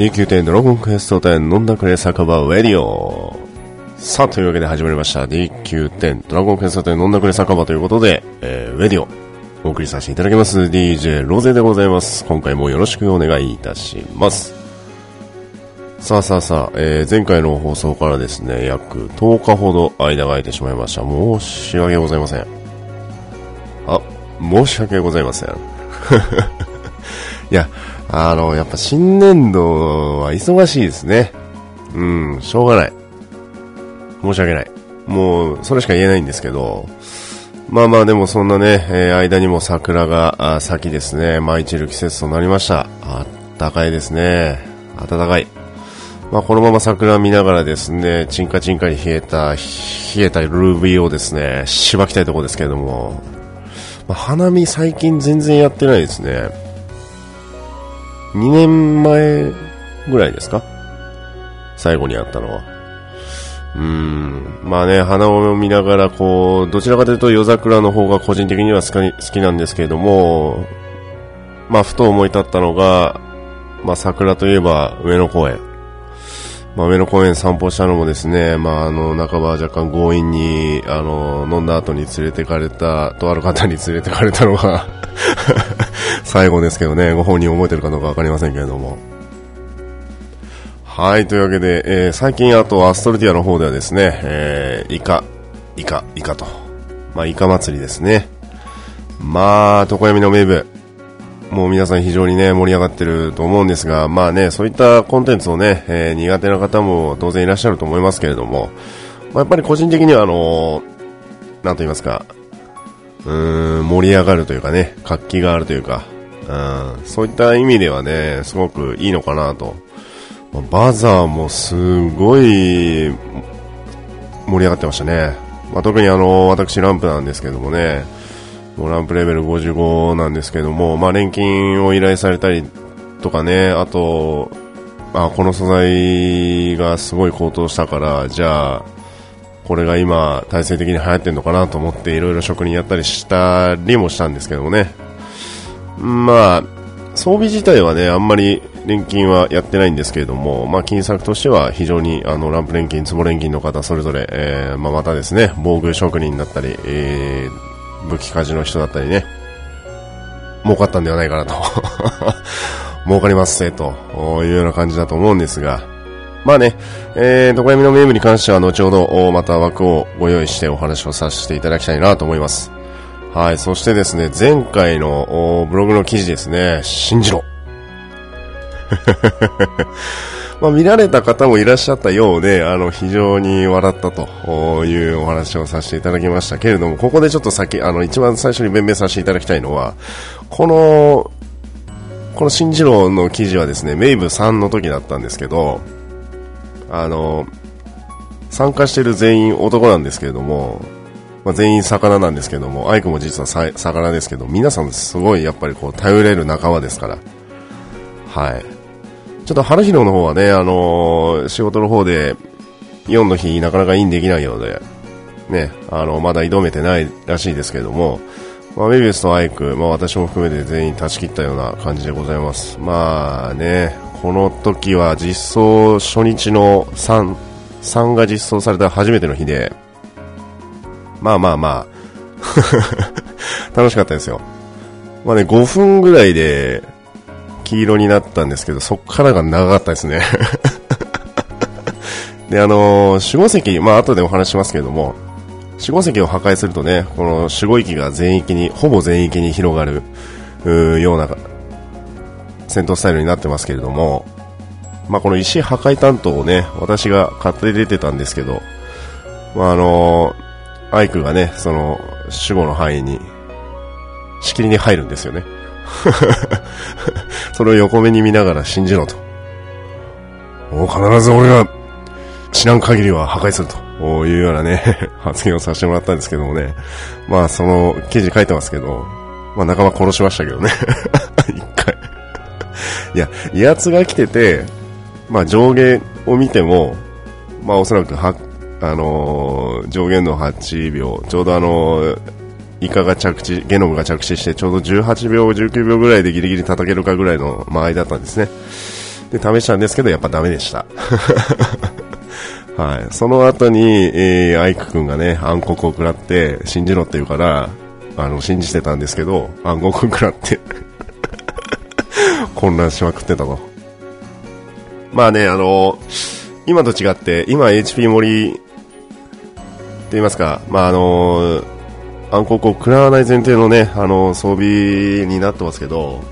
D9 点ドラゴンクエスト10飲んだくれ酒場ウェディオさあ、というわけで始まりました D9 点ドラゴンクエスト10飲んだくれ酒場ということで、えー、ウェディオお送りさせていただきます DJ ロゼでございます。今回もよろしくお願いいたします。さあさあさあ、えー、前回の放送からですね、約10日ほど間が空いてしまいました。申し訳ございません。あ、申し訳ございません。いや、あの、やっぱ新年度は忙しいですね。うん、しょうがない。申し訳ない。もう、それしか言えないんですけど、まあまあでもそんなね、えー、間にも桜が咲きですね、舞い散る季節となりました。あったかいですね。暖かい。まあこのまま桜見ながらですね、チンカチンカに冷えた、冷えたルービーをですね、しばきたいところですけれども、まあ、花見最近全然やってないですね。2年前ぐらいですか？最後に会ったのは。うーん。まあね、花を見ながら、こう、どちらかというと夜桜の方が個人的には好きなんですけれども、まあ、ふと思い立ったのが、まあ、桜といえば上野公園。まあ、上野公園散歩したのもですね、まあ、あの、半ば若干強引に、あの、飲んだ後に連れてかれた、とある方に連れてかれたのが 最後ですけどね、ご本人覚えてるかどうかわかりませんけれども。はい、というわけで、えー、最近あとアストルティアの方ではですね、えー、イカ、イカ、イカと。まあ、イカ祭りですね。まあ、床闇の名部。もう皆さん非常にね、盛り上がってると思うんですが、まあね、そういったコンテンツをね、えー、苦手な方も当然いらっしゃると思いますけれども、まあ、やっぱり個人的にはあのー、なんと言いますか、うん、盛り上がるというかね、活気があるというか、うん、そういった意味ではね、すごくいいのかなと。バザーもすごい盛り上がってましたね。まあ、特にあの、私ランプなんですけどもね、もうランプレベル55なんですけども、まあ、錬金を依頼されたりとかね、あと、あ、この素材がすごい高騰したから、じゃあ、これが今、体制的に流行ってるのかなと思っていろいろ職人やったりしたりもしたんですけどもね。まあ、装備自体はね、あんまり錬金はやってないんですけれども、まあ、金策としては非常にあのランプ錬金、壺錬金の方それぞれ、えー、まあ、またですね、防具職人だったり、えー、武器鍛冶の人だったりね、儲かったんではないかなと。儲かりますせ、と。いうような感じだと思うんですが、まあね、えー、どこ闇のメームに関しては後ほどまた枠をご用意してお話をさせていただきたいなと思います。はい、そしてですね、前回のブログの記事ですね、信じろ。まあ、見られた方もいらっしゃったようで、あの、非常に笑ったというお話をさせていただきましたけれども、ここでちょっと先、あの、一番最初に弁明させていただきたいのは、この、この新次郎の記事はですね、メイブ3の時だったんですけど、あの、参加してる全員男なんですけれども、まあ、全員魚なんですけども、アイクも実は魚ですけど、皆さんすごいやっぱりこう頼れる仲間ですから、はい。ちょっと春広の方はね、あのー、仕事の方で4の日なかなかインできないようで、ね、あの、まだ挑めてないらしいですけども、まあ、メビウスとアイク、まあ私も含めて全員断ち切ったような感じでございます。まあね、この時は実装初日の3、3が実装された初めての日で、まあまあまあ 楽しかったですよ。まあね、5分ぐらいで黄色になったんですけど、そっからが長かったですね で、あのー、守護石、まあ後でお話しますけれども、守護石を破壊するとね、この守護域が全域に、ほぼ全域に広がる、うような戦闘スタイルになってますけれども、まあこの石破壊担当をね、私が勝手に出てたんですけど、まああのーアイクがね、その、守護の範囲に、しきりに入るんですよね。それを横目に見ながら信じろと。もう必ず俺が知らん限りは破壊するというようなね、発言をさせてもらったんですけどもね。まあその記事書いてますけど、まあ仲間殺しましたけどね。一回いや、威圧が来てて、まあ上下を見ても、まあおそらくはあのー、上限の8秒、ちょうどあのー、イカが着地、ゲノムが着地して、ちょうど18秒、19秒ぐらいでギリギリ叩けるかぐらいの間合いだったんですね。で、試したんですけど、やっぱダメでした。はい。その後に、えー、アイク君がね、暗黒を食らって、信じろって言うから、あの、信じてたんですけど、暗黒食らって 混乱しまくってたと。まあね、あの、今と違って、今 HP 盛り、って言いますか、まああの、暗黒を食らわない前提のね、あの、装備になってますけど、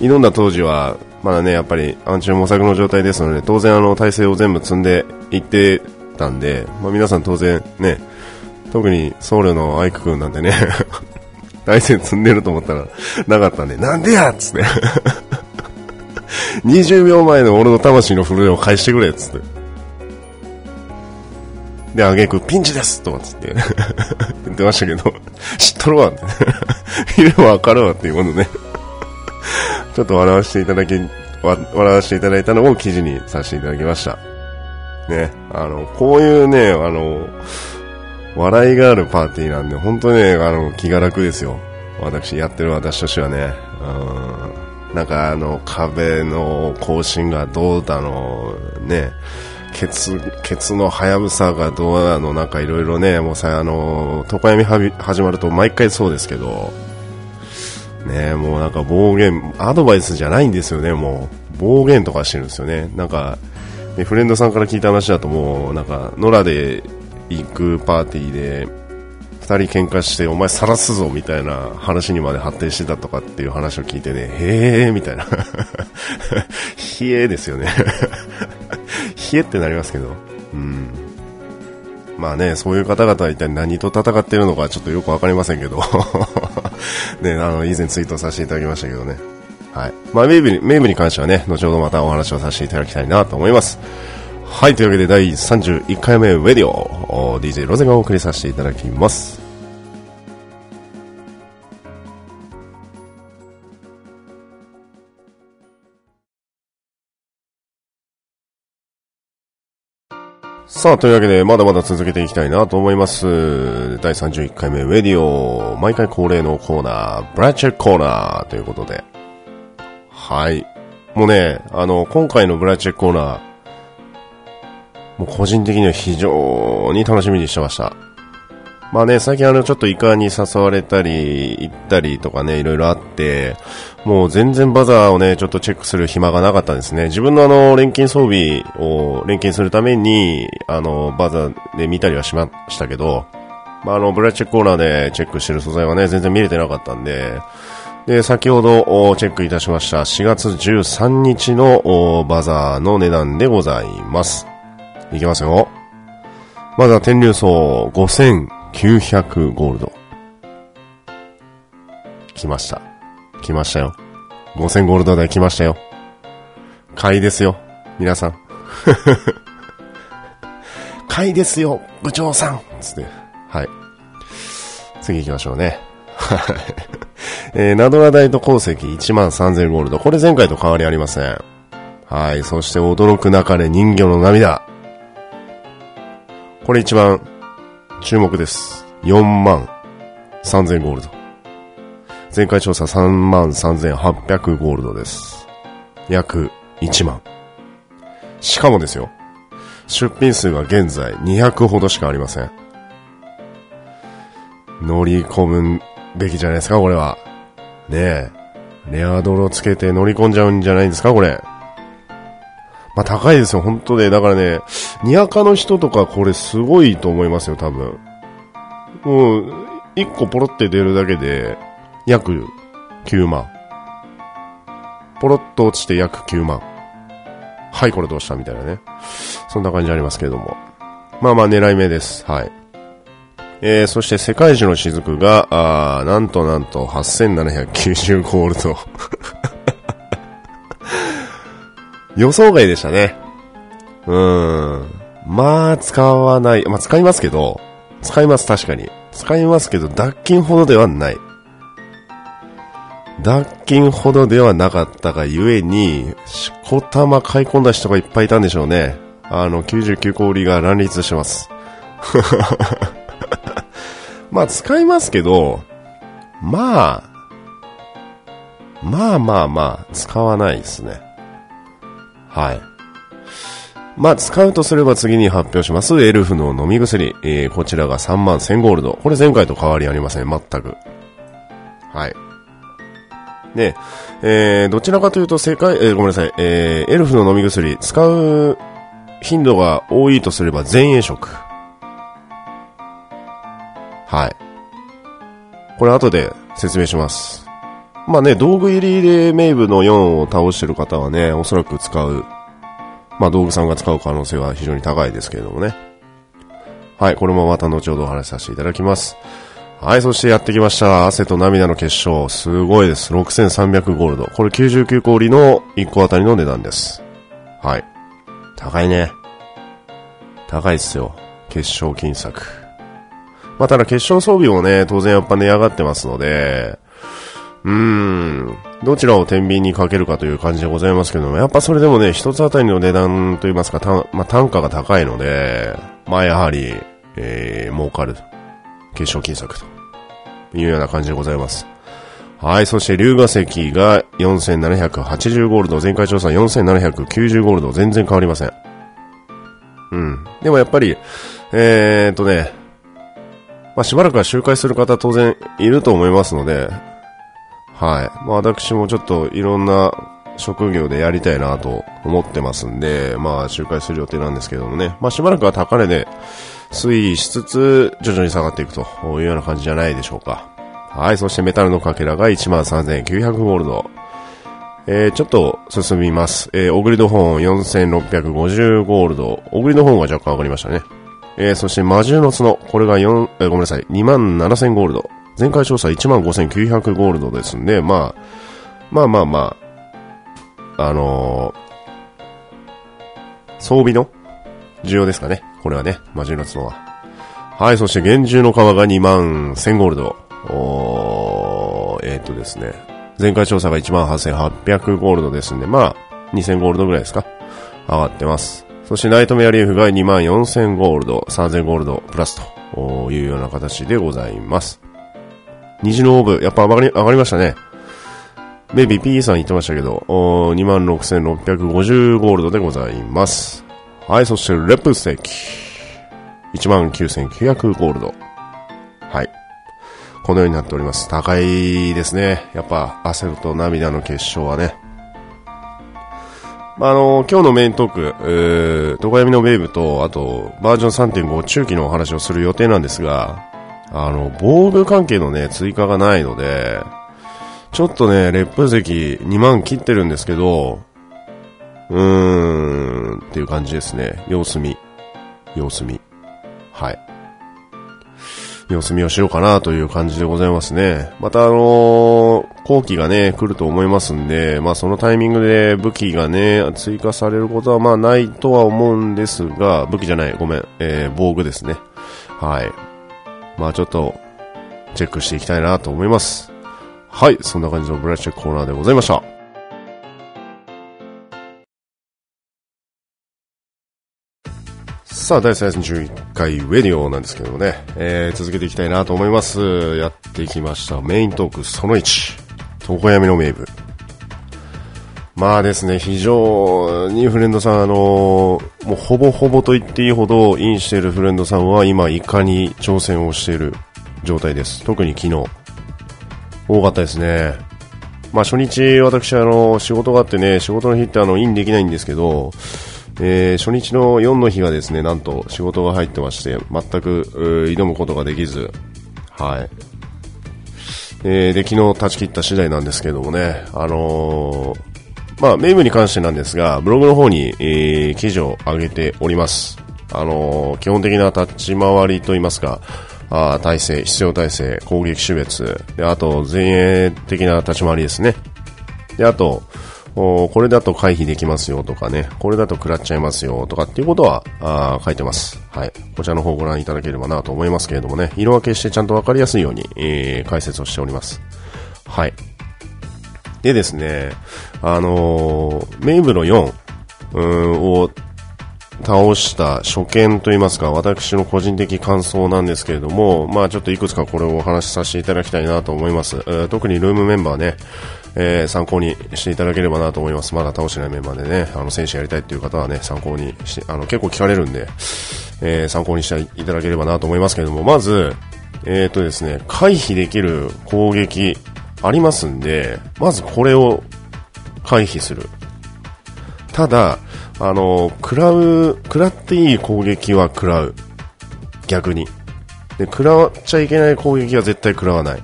挑んだ当時は、まだね、やっぱり暗中模索の状態ですので、当然あの、体勢を全部積んでいってたんで、まあ皆さん当然ね、特に僧侶のアイク君なんてね 大戦積んでると思ったらなかったんで、なんでやっつって 20秒前の俺の魂の震えを返してくれっつって。で、あげく、ピンチですとかつって 言ってましたけど、知っとるわって。見ればわかるわっていうことね。ちょっと笑わせていただき、笑わせていただいたのを記事にさせていただきました。ね、あの、こういうね、あの、笑いがあるパーティーなんで、本当ね、あの、気が楽ですよ。私、やってる私としてはね。うん。なんかあの、壁の更新がどうだの、ね、ケツ、ケツのはやぶさがどうなの、なんかいろいろね、もうさ、あの、床闇始まると毎回そうですけど、ね、もうなんか暴言、アドバイスじゃないんですよね、もう。暴言とかしてるんですよね。なんか、フレンドさんから聞いた話だともう、なんか、野良で行くパーティーで、二人喧嘩して、お前晒すぞみたいな話にまで発展してたとかっていう話を聞いてね、へえーみたいな。冷えですよね冷えってなりますけど。うん。まあね、そういう方々は一体何と戦っているのかちょっとよくわかりませんけど。ね、あの、以前ツイートさせていただきましたけどね。はい。まあ、メイブに、メイブに関してはね、後ほどまたお話をさせていただきたいなと思います。はい、というわけで第31回目、ウェディオ、DJ ロゼがお送りさせていただきます。さあ、というわけで、まだまだ続けていきたいなと思います。第31回目、ウェディオ、毎回恒例のコーナー、ブラッチェックコーナーということで。はい。もうね、あの、今回のブラッチェックコーナー、もう個人的には非常に楽しみにしてました。まあね、最近あの、ちょっとイカに誘われたり、行ったりとかね、いろいろあって、もう全然バザーをね、ちょっとチェックする暇がなかったですね。自分のあの、錬金装備を錬金するために、あの、バザーで見たりはしましたけど、まああの、ブラッチェックコーナーでチェックしてる素材はね、全然見れてなかったんで、で、先ほどチェックいたしました4月13日のバザーの値段でございます。いきますよ。まずは天竜層5000 900ゴールド。来ました。来ましたよ。5000ゴールドで来ましたよ。買いですよ。皆さん。買いですよ、部長さんつって。はい。次行きましょうね。はい。えー、ナドラダイト鉱石13000ゴールド。これ前回と変わりありません。はい。そして驚く中で人魚の涙。これ一番注目です。4万3000ゴールド。前回調査3万3800ゴールドです。約1万。しかもですよ。出品数が現在200ほどしかありません。乗り込むべきじゃないですか、これは。ねえ。レアドロつけて乗り込んじゃうんじゃないんですか、これ。まあ高いですよ、本当で。だからね、にやかの人とかこれすごいと思いますよ、多分。もう、一個ポロって出るだけで、約9万。ポロッと落ちて約9万。はい、これどうしたみたいなね。そんな感じありますけれども。まあまあ狙い目です。はい。えー、そして世界一の雫が、あなんとなんと8790ゴールド。予想外でしたね。うーん。まあ、使わない。まあ、使いますけど、使います、確かに。使いますけど、脱菌ほどではない。脱菌ほどではなかったがゆえに、しこたま買い込んだ人がいっぱいいたんでしょうね。あの、99個売りが乱立してます。まあ、使いますけど、まあ、まあまあまあ、使わないですね。はい。まあ、使うとすれば次に発表します、エルフの飲み薬。えー、こちらが3万1000ゴールド。これ前回と変わりありません、全く。はい。で、えー、どちらかというと世界、えー、ごめんなさい、えー、エルフの飲み薬、使う頻度が多いとすれば前衛色。はい。これ後で説明します。まあね、道具入りでメイブの4を倒してる方はね、おそらく使うまあ道具さんが使う可能性は非常に高いですけれどもね。はい、これもまた後ほどお話しさせていただきます。はい、そしてやってきました。汗と涙の結晶。すごいです。6300ゴールド。これ99氷の1個あたりの値段です。はい。高いね。高いっすよ。結晶金策。まあ、ただ結晶装備もね、当然やっぱ値上がってますので、うーん。どちらを天秤にかけるかという感じでございますけども、やっぱそれでもね、一つあたりの値段といいますか、たまあ、単価が高いので、まあやはり、えー、儲かる。結晶金策というような感じでございます。はい、そして龍河石が4780ゴールド、前回調査4790ゴールド、全然変わりません。うん。でもやっぱり、えー、っとね、まあ、しばらくは周回する方当然いると思いますので、はい。まあ私もちょっといろんな職業でやりたいなと思ってますんで、まあ周回する予定なんですけどもね。まあしばらくは高値で推移しつつ徐々に下がっていくというような感じじゃないでしょうか。はい。そしてメタルのかけらが13,900ゴールド。えー、ちょっと進みます。えー、オグリドホーン4650ゴールド。オグリドホーンは若干上がりましたね。えー、そして魔獣の角。これが4、えー、ごめんなさい。27,000ゴールド。前回調査15,900ゴールドですんで、まあ、まあまあまあ、あのー、装備の需要ですかね。これはね、魔獣の角は。はい、そして厳重の皮が2万1000ゴールド。おー、えー、っとですね。前回調査が18,800ゴールドですんで、まあ、2000ゴールドぐらいですか。上がってます。そしてナイトメアリーフが2万4000ゴールド、3000ゴールドプラスというような形でございます。虹のオーブ、やっぱ上がり、上がりましたね。メイビー P さん言ってましたけど、26,650ゴールドでございます。はい、そしてレプステーキ。19,900ゴールド。はい。このようになっております。高いですね。やっぱ、焦ると涙の結晶はね。まあ、あの、今日のメイントーク、えー、トカヤミのウェーブと、あと、バージョン3.5中期のお話をする予定なんですが、あの、防具関係のね、追加がないので、ちょっとね、烈風石2万切ってるんですけど、うーん、っていう感じですね。様子見。様子見。はい。様子見をしようかなという感じでございますね。またあのー、後期がね、来ると思いますんで、まあそのタイミングで武器がね、追加されることはまあないとは思うんですが、武器じゃない、ごめん、えー、防具ですね。はい。まあちょっと、チェックしていきたいなと思います。はい、そんな感じのブラッシュコーナーでございました。さあ、第31回ウェディオなんですけどもね、えー、続けていきたいなと思います。やってきました。メイントークその1、床闇の名部。まあですね、非常にフレンドさん、あのもうほぼほぼと言っていいほどインしているフレンドさんは今、いかに挑戦をしている状態です。特に昨日。多かったですね。まあ初日、私、あの、仕事があってね、仕事の日ってあの、インできないんですけど、えー、初日の4の日がですね、なんと仕事が入ってまして、全く、挑むことができず、はい。えー、で、昨日断ち切った次第なんですけどもね、あのー、まあ、メイムに関してなんですが、ブログの方に、えー、記事を上げております。あのー、基本的な立ち回りといいますか、あ体制、必要体制、攻撃種別、で、あと、前衛的な立ち回りですね。で、あと、これだと回避できますよとかね、これだと食らっちゃいますよとかっていうことはあ書いてます。はい。こちらの方をご覧いただければなと思いますけれどもね、色分けしてちゃんとわかりやすいように、えー、解説をしております。はい。でですね、あのー、メイブの4うんを倒した初見といいますか、私の個人的感想なんですけれども、まあちょっといくつかこれをお話しさせていただきたいなと思います。えー、特にルームメンバーね、えー、参考にしていただければなと思います。まだ倒してないメンバーでね、あの、選手やりたいっていう方はね、参考にして、あの、結構聞かれるんで、えー、参考にしていただければなと思いますけれども、まず、えっ、ー、とですね、回避できる攻撃ありますんで、まずこれを回避する。ただ、あの、食らう、食らっていい攻撃は食らう。逆に。で、食らっちゃいけない攻撃は絶対食らわない。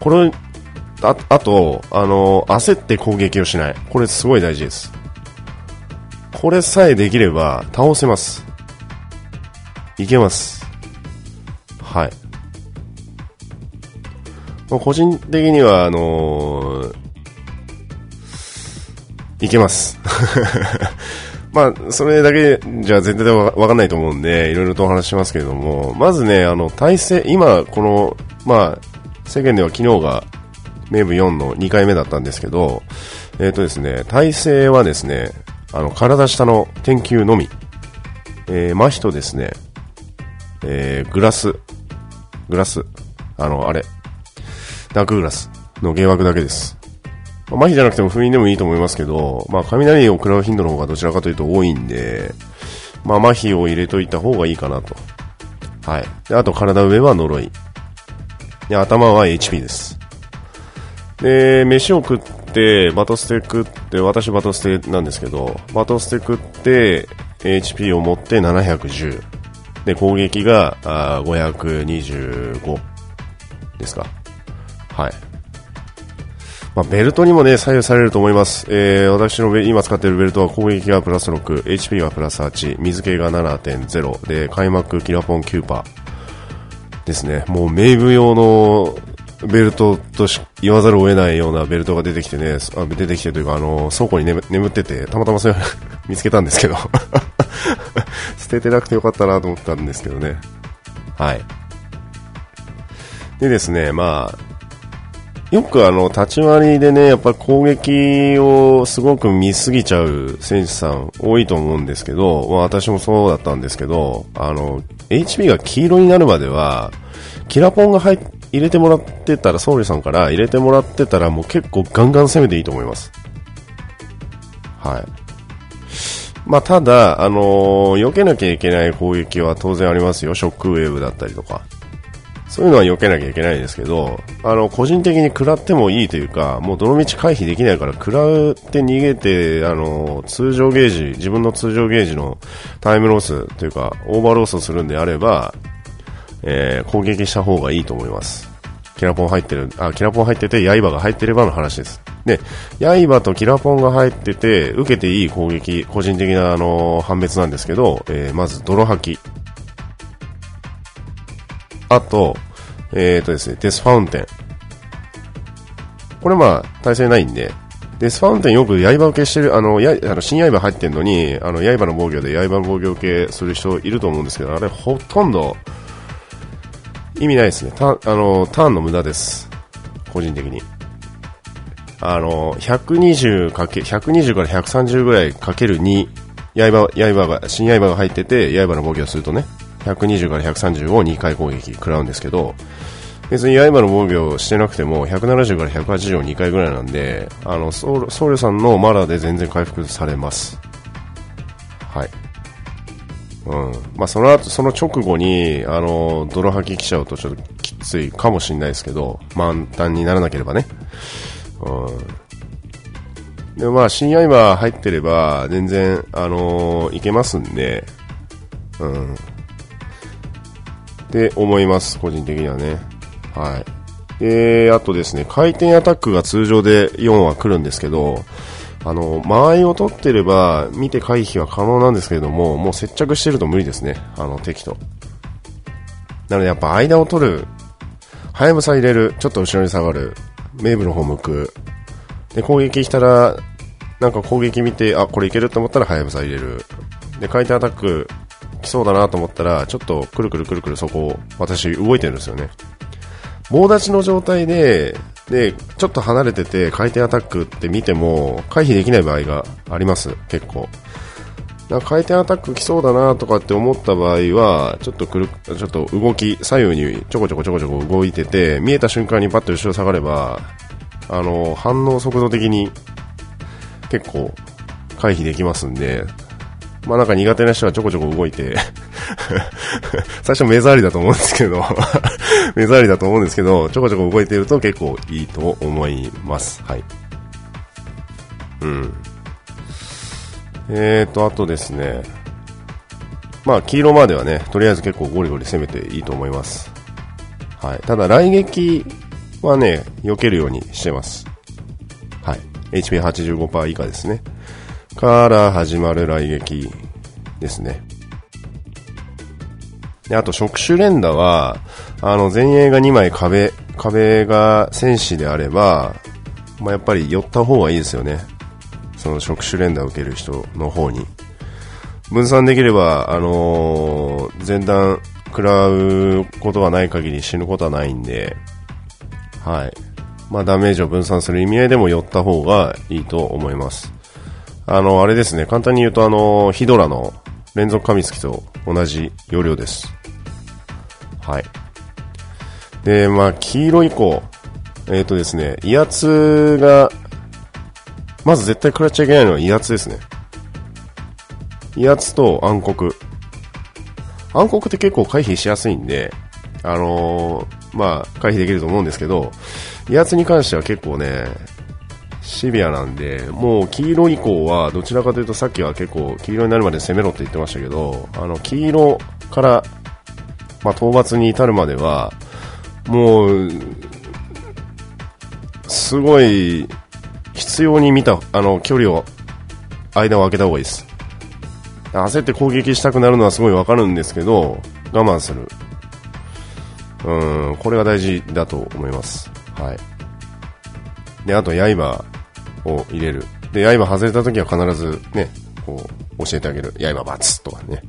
これ、ああと、あの、焦って攻撃をしない。これすごい大事です。これさえできれば倒せます。いけます。はい。個人的には、あのー、いけます。まあ、それだけじゃ全然わかんないと思うんで、いろいろとお話しますけれども、まずね、あの、体制、今、この、まあ、世間では昨日が、名部4の2回目だったんですけど、えっ、ー、とですね、体勢はですね、あの、体下の天球のみ、えー、麻痺とですね、えー、グラス、グラス、あの、あれ、ダークグラスの芸枠だけです。まあ、麻痺じゃなくても封印でもいいと思いますけど、まあ、雷を食らう頻度の方がどちらかというと多いんで、まあ、麻痺を入れといた方がいいかなと。はい。で、あと体上は呪い。で、頭は HP です。で、飯を食って、バトステ食って、私バトステなんですけど、バトステ食って、HP を持って710。で、攻撃があ525ですか。はい。まあ、ベルトにもね、左右されると思います。えー、私の今使っているベルトは攻撃がプラス6、HP がプラス8、水気が7.0で、開幕キラポン9%パーですね。もうメイブ用のベルトと言わざるを得ないようなベルトが出てきてね、あ出てきてというか、あの、倉庫に眠眠ってて、たまたまそれ 見つけたんですけど 捨ててなくてよかったなと思ったんですけどね。はい。でですね、まあ、よくあの、立ち回りでね、やっぱ攻撃をすごく見すぎちゃう選手さん多いと思うんですけど、まあ私もそうだったんですけど、あの、HP が黄色になるまでは、キラポンが入入れてもらってたら、ソウリさんから入れてもらってたらもう結構ガンガン攻めていいと思います。はい。まあただ、あのー、避けなきゃいけない攻撃は当然ありますよ。ショックウェーブだったりとか。そういうのは避けなきゃいけないですけど、あの、個人的に食らってもいいというか、もうどの道回避できないから、食らって逃げて、あの、通常ゲージ、自分の通常ゲージのタイムロスというか、オーバーロースをするんであれば、えー、攻撃した方がいいと思います。キラポン入ってる、あ、キラポン入ってて、刃が入ってればの話です。で、刃とキラポンが入ってて、受けていい攻撃、個人的な、あの判別なんですけど、えー、まず、泥吐き。あと、えっ、ー、とですね、デスファウンテン。これまあ、耐性ないんで、デスファウンテンよく刃受けしてる、あの、や、あの、新刃入ってんのに、あの、刃の防御で刃防御受けする人いると思うんですけど、あれほとんど、意味ないですね。た、あの、ターンの無駄です。個人的に。あの、120かけ、120から130ぐらいかける2、刃、刃が、新刃が入ってて、刃の防御をするとね、120から130を2回攻撃食らうんですけど、別に刃の防御をしてなくても、170から180を2回ぐらいなんで、あの、僧侶さんのマラで全然回復されます。はい。うん。まあ、その後、その直後に、あの、泥吐き来ちゃうとちょっときついかもしれないですけど、満タンにならなければね。うん。でもまあ、新刃入ってれば、全然、あのー、いけますんで、うん。って思います、個人的にはね。はい。えー、あとですね、回転アタックが通常で4は来るんですけど、あの、間合いを取ってれば、見て回避は可能なんですけれども、もう接着してると無理ですね、あの、敵と。なのでやっぱ間を取る、はやぶさ入れる、ちょっと後ろに下がる、メーブの方向く、で、攻撃したら、なんか攻撃見て、あ、これいけると思ったらはやぶさ入れる。で、回転アタック来そうだなと思ったら、ちょっとくるくるくるくるそこを私動いてるんですよね。棒立ちの状態で、で、ちょっと離れてて回転アタックって見ても回避できない場合があります、結構。なんか回転アタック来そうだなとかって思った場合は、ちょっとくる、ちょっと動き、左右にちょこちょこちょこちょこ動いてて、見えた瞬間にパッと後ろ下がれば、あの、反応速度的に結構回避できますんで、まあなんか苦手な人はちょこちょこ動いて 最初目障りだと思うんですけど 目障りだと思うんですけど、ちょこちょこ動いてると結構いいと思います。はい。うん。えーと、あとですね、まあ黄色まではね、とりあえず結構ゴリゴリ攻めていいと思います。はい。ただ雷撃はね、避けるようにしてます。はい。HP85% 以下ですね。から始まる雷撃ですね。で、あと触手連打は、あの、前衛が2枚壁、壁が戦士であれば、まあ、やっぱり寄った方がいいですよね。その触手連打を受ける人の方に。分散できれば、あのー、前段食らうことがない限り死ぬことはないんで、はい。まあ、ダメージを分散する意味合いでも寄った方がいいと思います。あの、あれですね、簡単に言うとあの、ヒドラの連続噛みつきと同じ要領です。はい。で、まあ、黄色以降、えっ、ー、とですね、威圧が、まず絶対食らっちゃいけないのは威圧ですね。威圧と暗黒。暗黒って結構回避しやすいんで、あのー、まあ、回避できると思うんですけど、威圧に関しては結構ね、シビアなんで、もう黄色以降はどちらかというとさっきは結構黄色になるまで攻めろって言ってましたけど、あの黄色から、まあ、討伐に至るまでは、もう、すごい必要に見たあの距離を、間を空けた方がいいです。焦って攻撃したくなるのはすごいわかるんですけど、我慢する。うん、これが大事だと思います。はい。で、あと、刃を入れる。で、刃外れた時は必ずね、こう、教えてあげる。刃バツとかね。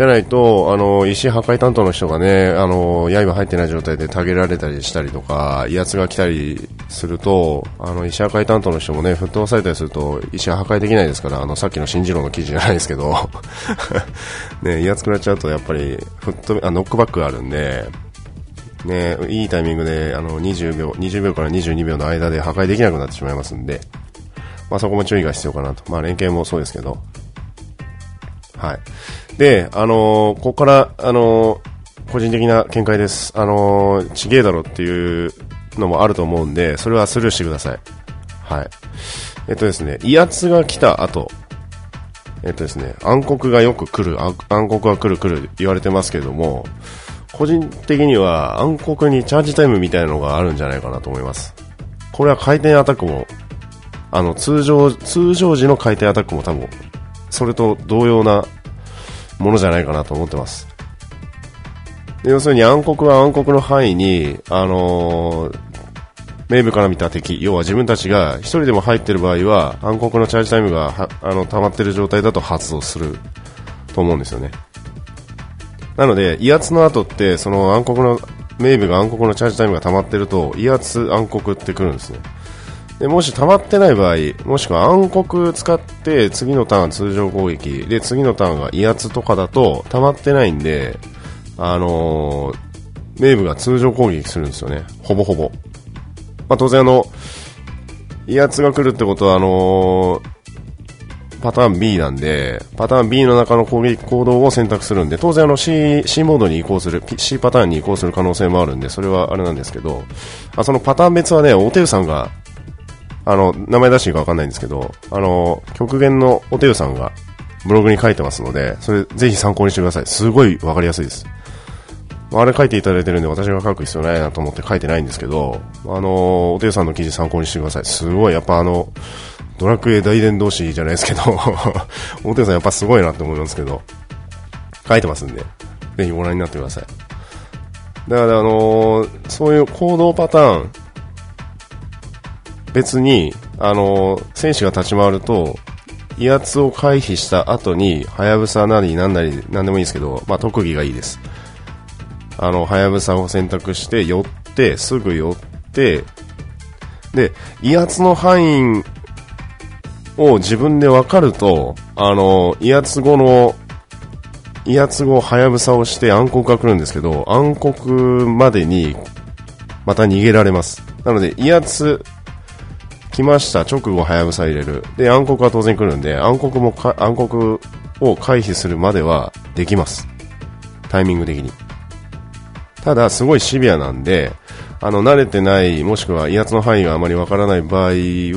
じゃないと、あの、石破壊担当の人がね、あの、刃入ってない状態でたげられたりしたりとか、威圧が来たりすると、あの、石破壊担当の人もね、沸騰されたりすると、石破壊できないですから、あの、さっきの新次郎の記事じゃないですけど、ね、威圧食らっちゃうと、やっぱり、フット、あ、ノックバックがあるんで、ね、いいタイミングで、あの、20秒、20秒から22秒の間で破壊できなくなってしまいますんで、まあそこも注意が必要かなと。まあ連携もそうですけど。はい。で、あの、ここから、あの、個人的な見解です。あの、ちげえだろっていうのもあると思うんで、それはスルーしてください。はい。えっとですね、威圧が来た後、えっとですね、暗黒がよく来る、暗黒が来る来る言われてますけれども、個人的には暗黒にチャージタイムみたいなのがあるんじゃないかなと思います。これは回転アタックも、あの、通常、通常時の回転アタックも多分、それと同様なものじゃないかなと思ってます。要するに暗黒は暗黒の範囲に、あのー、名部から見た敵、要は自分たちが一人でも入ってる場合は、暗黒のチャージタイムがあの溜まってる状態だと発動すると思うんですよね。なので、威圧の後って、その暗黒の、メイブが暗黒のチャージタイムが溜まってると、威圧暗黒ってくるんですね。で、もし溜まってない場合、もしくは暗黒使って次のターン通常攻撃、で、次のターンが威圧とかだと溜まってないんで、あのー、メイブが通常攻撃するんですよね。ほぼほぼ。まあ、当然あの、威圧が来るってことはあのーパターン B なんで、パターン B の中の攻撃行動を選択するんで、当然あの C, C モードに移行する、C パターンに移行する可能性もあるんで、それはあれなんですけど、あそのパターン別はね、おてうさんが、あの、名前出していいかわかんないんですけど、あの、極限のおてうさんがブログに書いてますので、それぜひ参考にしてください。すごいわかりやすいです。あれ書いていただいてるんで私が書く必要ないなと思って書いてないんですけど、あの、おてうさんの記事参考にしてください。すごい、やっぱあの、ドラクエ大伝同士じゃないですけど 大手さんやっぱすごいなって思いますけど、書いてますんで、ぜひご覧になってください。だからあのー、そういう行動パターン、別に、あのー、選手が立ち回ると、威圧を回避した後に、はやぶさなりなんなり、なんでもいいですけど、まあ、特技がいいです。あの、はやぶさを選択して、寄って、すぐ寄って、で、威圧の範囲を自分で分かると、あの、威圧後の、威圧後、はやぶさをして暗黒が来るんですけど、暗黒までに、また逃げられます。なので、威圧、来ました、直後、はやぶさ入れる。で、暗黒は当然来るんで、暗黒も、暗黒を回避するまではできます。タイミング的に。ただ、すごいシビアなんで、あの、慣れてない、もしくは威圧の範囲があまりわからない場合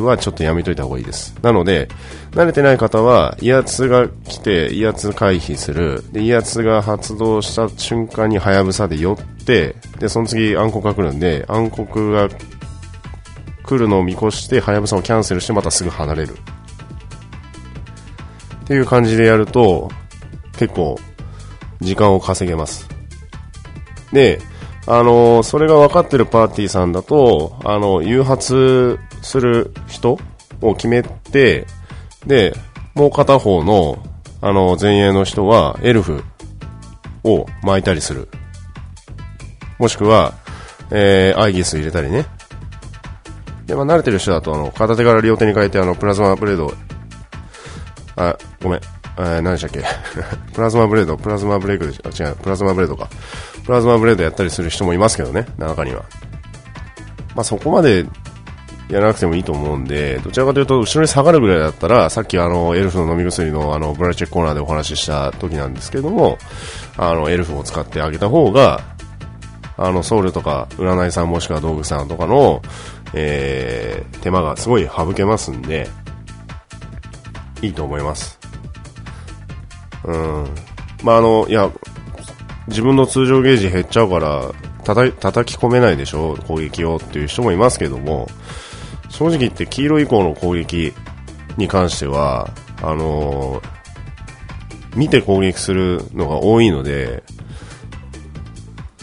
は、ちょっとやめといた方がいいです。なので、慣れてない方は、威圧が来て、威圧回避する。で、威圧が発動した瞬間に、はやぶさで寄って、で、その次、暗黒が来るんで、暗黒が来るのを見越して、はやぶさをキャンセルして、またすぐ離れる。っていう感じでやると、結構、時間を稼げます。で、あのそれが分かってるパーティーさんだと、あの、誘発する人を決めて、で、もう片方の、あの、前衛の人は、エルフを巻いたりする。もしくは、えー、アイギス入れたりね。で、まあ、慣れてる人だと、あの、片手から両手に変えて、あの、プラズマブレード、あ、ごめん。え、何でしたっけ？プラズマブレード、プラズマブレイクであ、違う、プラズマブレードか。プラズマブレードやったりする人もいますけどね、中には。まあ、そこまでやらなくてもいいと思うんで、どちらかというと、後ろに下がるぐらいだったら、さっきあの、エルフの飲み薬のあの、ブラチェックコーナーでお話しした時なんですけども、あの、エルフを使ってあげた方が、あの、ソウルとか、占いさんもしくは道具さんとかの、えー、手間がすごい省けますんで、いいと思います。うん。まあ、あの、いや、自分の通常ゲージ減っちゃうから、叩き込めないでしょ、攻撃をっていう人もいますけども、正直言って黄色以降の攻撃に関しては、あのー、見て攻撃するのが多いので、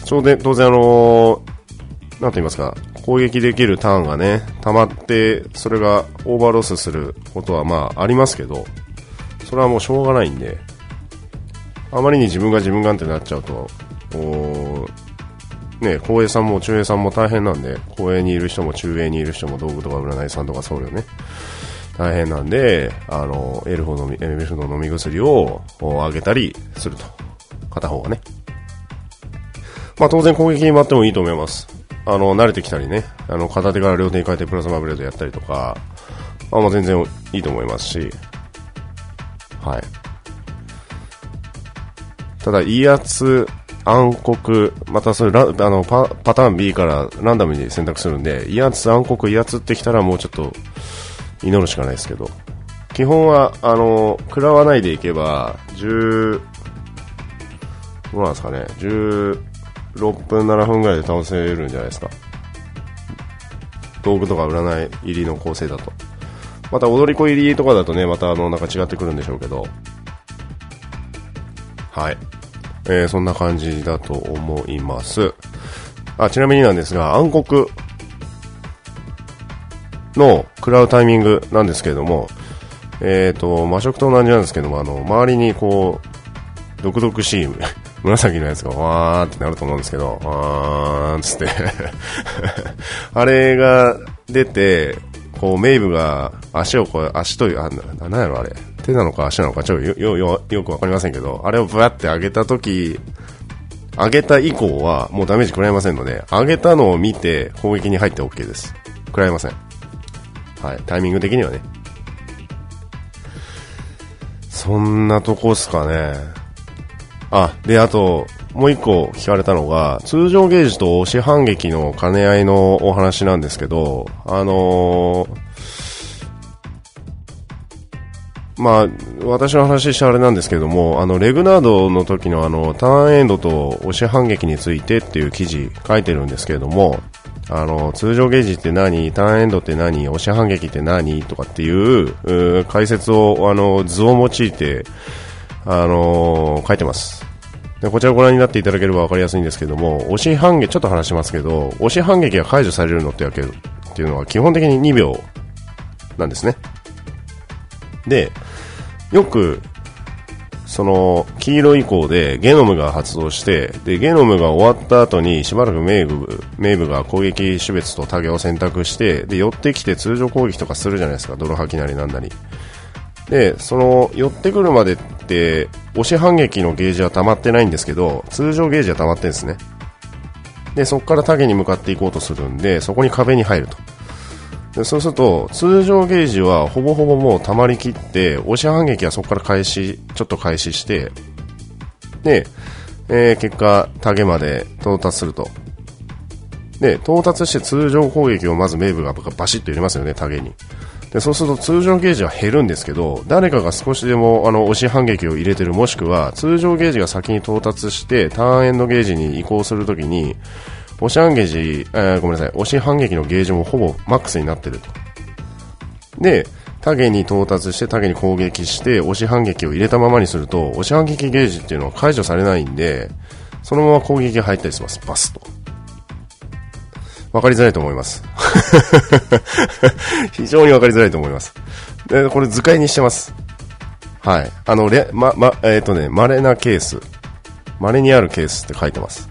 当然、当然あのー、なんと言いますか、攻撃できるターンがね、溜まって、それがオーバーロスすることはまあありますけど、それはもうしょうがないんで、あまりに自分が自分がんってなっちゃうと、ね、公営さんも中営さんも大変なんで、公営にいる人も中営にいる人も道具とか占いさんとかそうよね。大変なんで、あの、エルフの、エルフの飲み薬をあげたりすると。片方がね。まあ当然攻撃に回ってもいいと思います。あの、慣れてきたりね、あの、片手から両手に変えてプラズマブレードやったりとか、あ、まあ全然いいと思いますし、はい。ただ、威圧、暗黒、またそれあのパパターン B からランダムに選択するんで、威圧、暗黒、威圧ってきたらもうちょっと祈るしかないですけど、基本は、あの、食らわないでいけば、10、どうなんですかね、16分、7分ぐらいで倒せるんじゃないですか。道具とか占い入りの構成だと。また踊り子入りとかだとね、またあの、なんか違ってくるんでしょうけど、はい。えー、そんな感じだと思います。あ、ちなみになんですが、暗黒の食らうタイミングなんですけれども、えっ、ー、と、魔食と同じなんですけども、あの、周りにこう、毒々しい 紫のやつがわーってなると思うんですけど、わーんつって あれが出て、こう、メイブが足をこう、足という、あ、な、なんやろあれ。手なのか足なのかちょっとよ、よ、よくわかりませんけど、あれをブワって上げたとき、上げた以降はもうダメージ食らいませんので、上げたのを見て攻撃に入って OK です。食らいません。はい、タイミング的にはね。そんなとこっすかね。あ、で、あと、もう一個聞かれたのが、通常ゲージと押し反撃の兼ね合いのお話なんですけど、あのーまあ、私の話したあれなんですけども、あの、レグナードの時のあの、ターンエンドと押し反撃についてっていう記事書いてるんですけれども、あの、通常ゲージって何ターンエンドって何押し反撃って何とかっていう、解説を、あの、図を用いて、あの、書いてます。でこちらをご覧になっていただければ分かりやすいんですけども、押し反撃、ちょっと話しますけど、押し反撃が解除されるのってわけっていうのは基本的に2秒なんですね。で、よく、その、黄色以降でゲノムが発動して、で、ゲノムが終わった後にしばらくメイブ、メイブが攻撃種別とタゲを選択して、で、寄ってきて通常攻撃とかするじゃないですか、泥吐きなりなんなり。で、その、寄ってくるまでって、押し反撃のゲージは溜まってないんですけど、通常ゲージは溜まってるんですね。で、そこからタゲに向かっていこうとするんで、そこに壁に入ると。でそうすると、通常ゲージはほぼほぼもう溜まりきって、押し反撃はそこから開始、ちょっと開始して、で、えー、結果、タゲまで到達すると。で、到達して通常攻撃をまずメイブがバシッと入れますよね、タゲに。で、そうすると通常ゲージは減るんですけど、誰かが少しでもあの押し反撃を入れてるもしくは通常ゲージが先に到達してターンエンドゲージに移行するときに、押し反撃、えー、ごめんなさい、押し反撃のゲージもほぼマックスになってると。で、タゲに到達してタゲに攻撃して押し反撃を入れたままにすると押し反撃ゲージっていうのは解除されないんでそのまま攻撃が入ったりしますバスとわかりづらいと思います。非常にわかりづらいと思います。で、これ図解にしてます。はい。あの、れ、ま、ま、えっ、ー、とね、稀なケース。稀にあるケースって書いてます。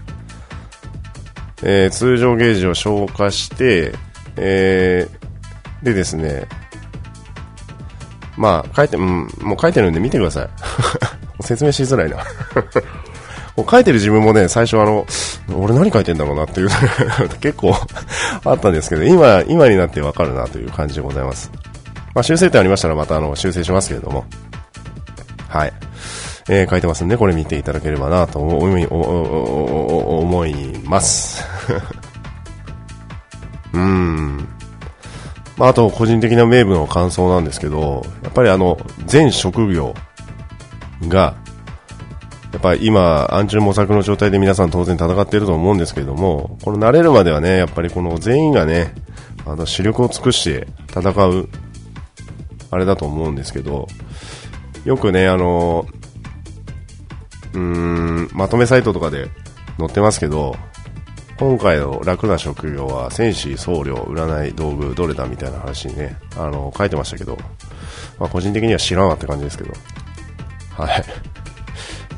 えー、通常ゲージを消化して、えー、でですね、まあ、書いて、うん、もう書いてるんで見てください。説明しづらいなもう書いてる自分もね、最初あの、俺何書いてんだろうなっていう 結構 あったんですけど、今、今になってわかるなという感じでございます。まあ、修正点ありましたらまたあの、修正しますけれども。はい。えー、書いてますんで、これ見ていただければなと思い、思います。うん。まあ、あと、個人的な名分の感想なんですけど、やっぱりあの、全職業が、やっぱ今、暗中模索の状態で皆さん当然戦っていると思うんですけれども、この慣れるまではね、やっぱりこの全員がね、あの、視力を尽くして戦う、あれだと思うんですけど、よくね、あの、うーん、まとめサイトとかで載ってますけど、今回の楽な職業は戦士、僧侶、占い、道具、どれだみたいな話にね、あの、書いてましたけど、まあ個人的には知らんわって感じですけど、はい。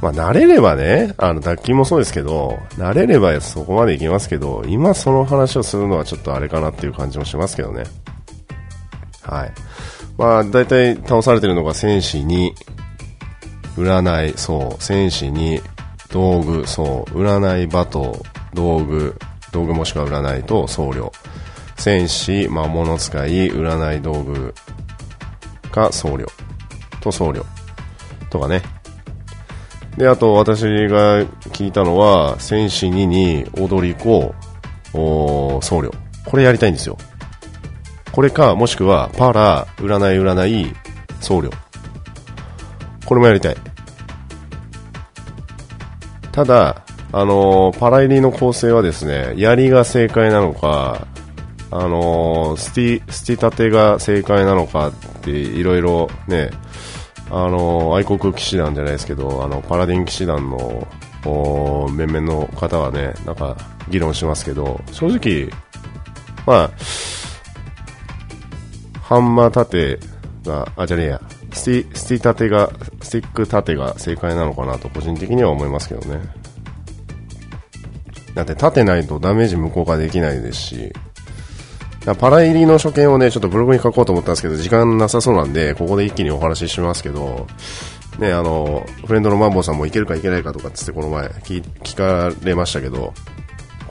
まあ、慣れればね、あの、脱筋もそうですけど、慣れればそこまでいけますけど、今その話をするのはちょっとあれかなっていう感じもしますけどね。はい。まあ、大体倒されてるのが戦士に、占い、そう、戦士に、道具、そう、占い、罵倒、道具、道具もしくは占いと僧侶。戦士、魔物使い、占い道具か僧侶と僧侶とかね。で、あと私が聞いたのは、戦士2に踊り子、僧侶。これやりたいんですよ。これか、もしくは、パラ、占い占い、僧侶。これもやりたい。ただ、あのー、パラ入りの構成はですね、槍が正解なのか、あのー、スティ、スティ立てが正解なのかっていろいろね、あの愛国騎士団じゃないですけどあのパラディン騎士団の面々の方はねなんか議論しますけど正直、まあ、ハンマー盾があじゃねえやスティスティ盾がスティック盾が正解なのかなと個人的には思いますけどね。だって立てないとダメージ無効化できないですしパラ入りの初見をね、ちょっとブログに書こうと思ったんですけど、時間なさそうなんで、ここで一気にお話ししますけど、ね、あの、フレンドのマンボウさんもいけるかいけないかとかっつってこの前聞聞かれましたけど、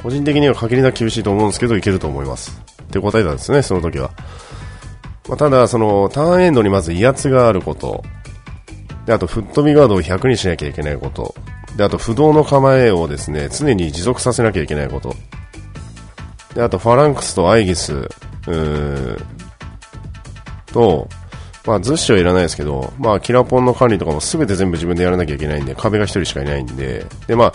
個人的には限りなく厳しいと思うんですけど、いけると思います。って答えたんですね、その時は。まあ、ただ、その、ターンエンドにまず威圧があること、で、あと、吹っ飛びガードを100にしなきゃいけないこと、で、あと、不動の構えをですね、常に持続させなきゃいけないこと、で、あとファランクスとアイギス、と、まあ、ズッシュはいらないですけど、まあ、キラポンの管理とかも全て全部自分でやらなきゃいけないんで、壁が1人しかいないんで、で、ま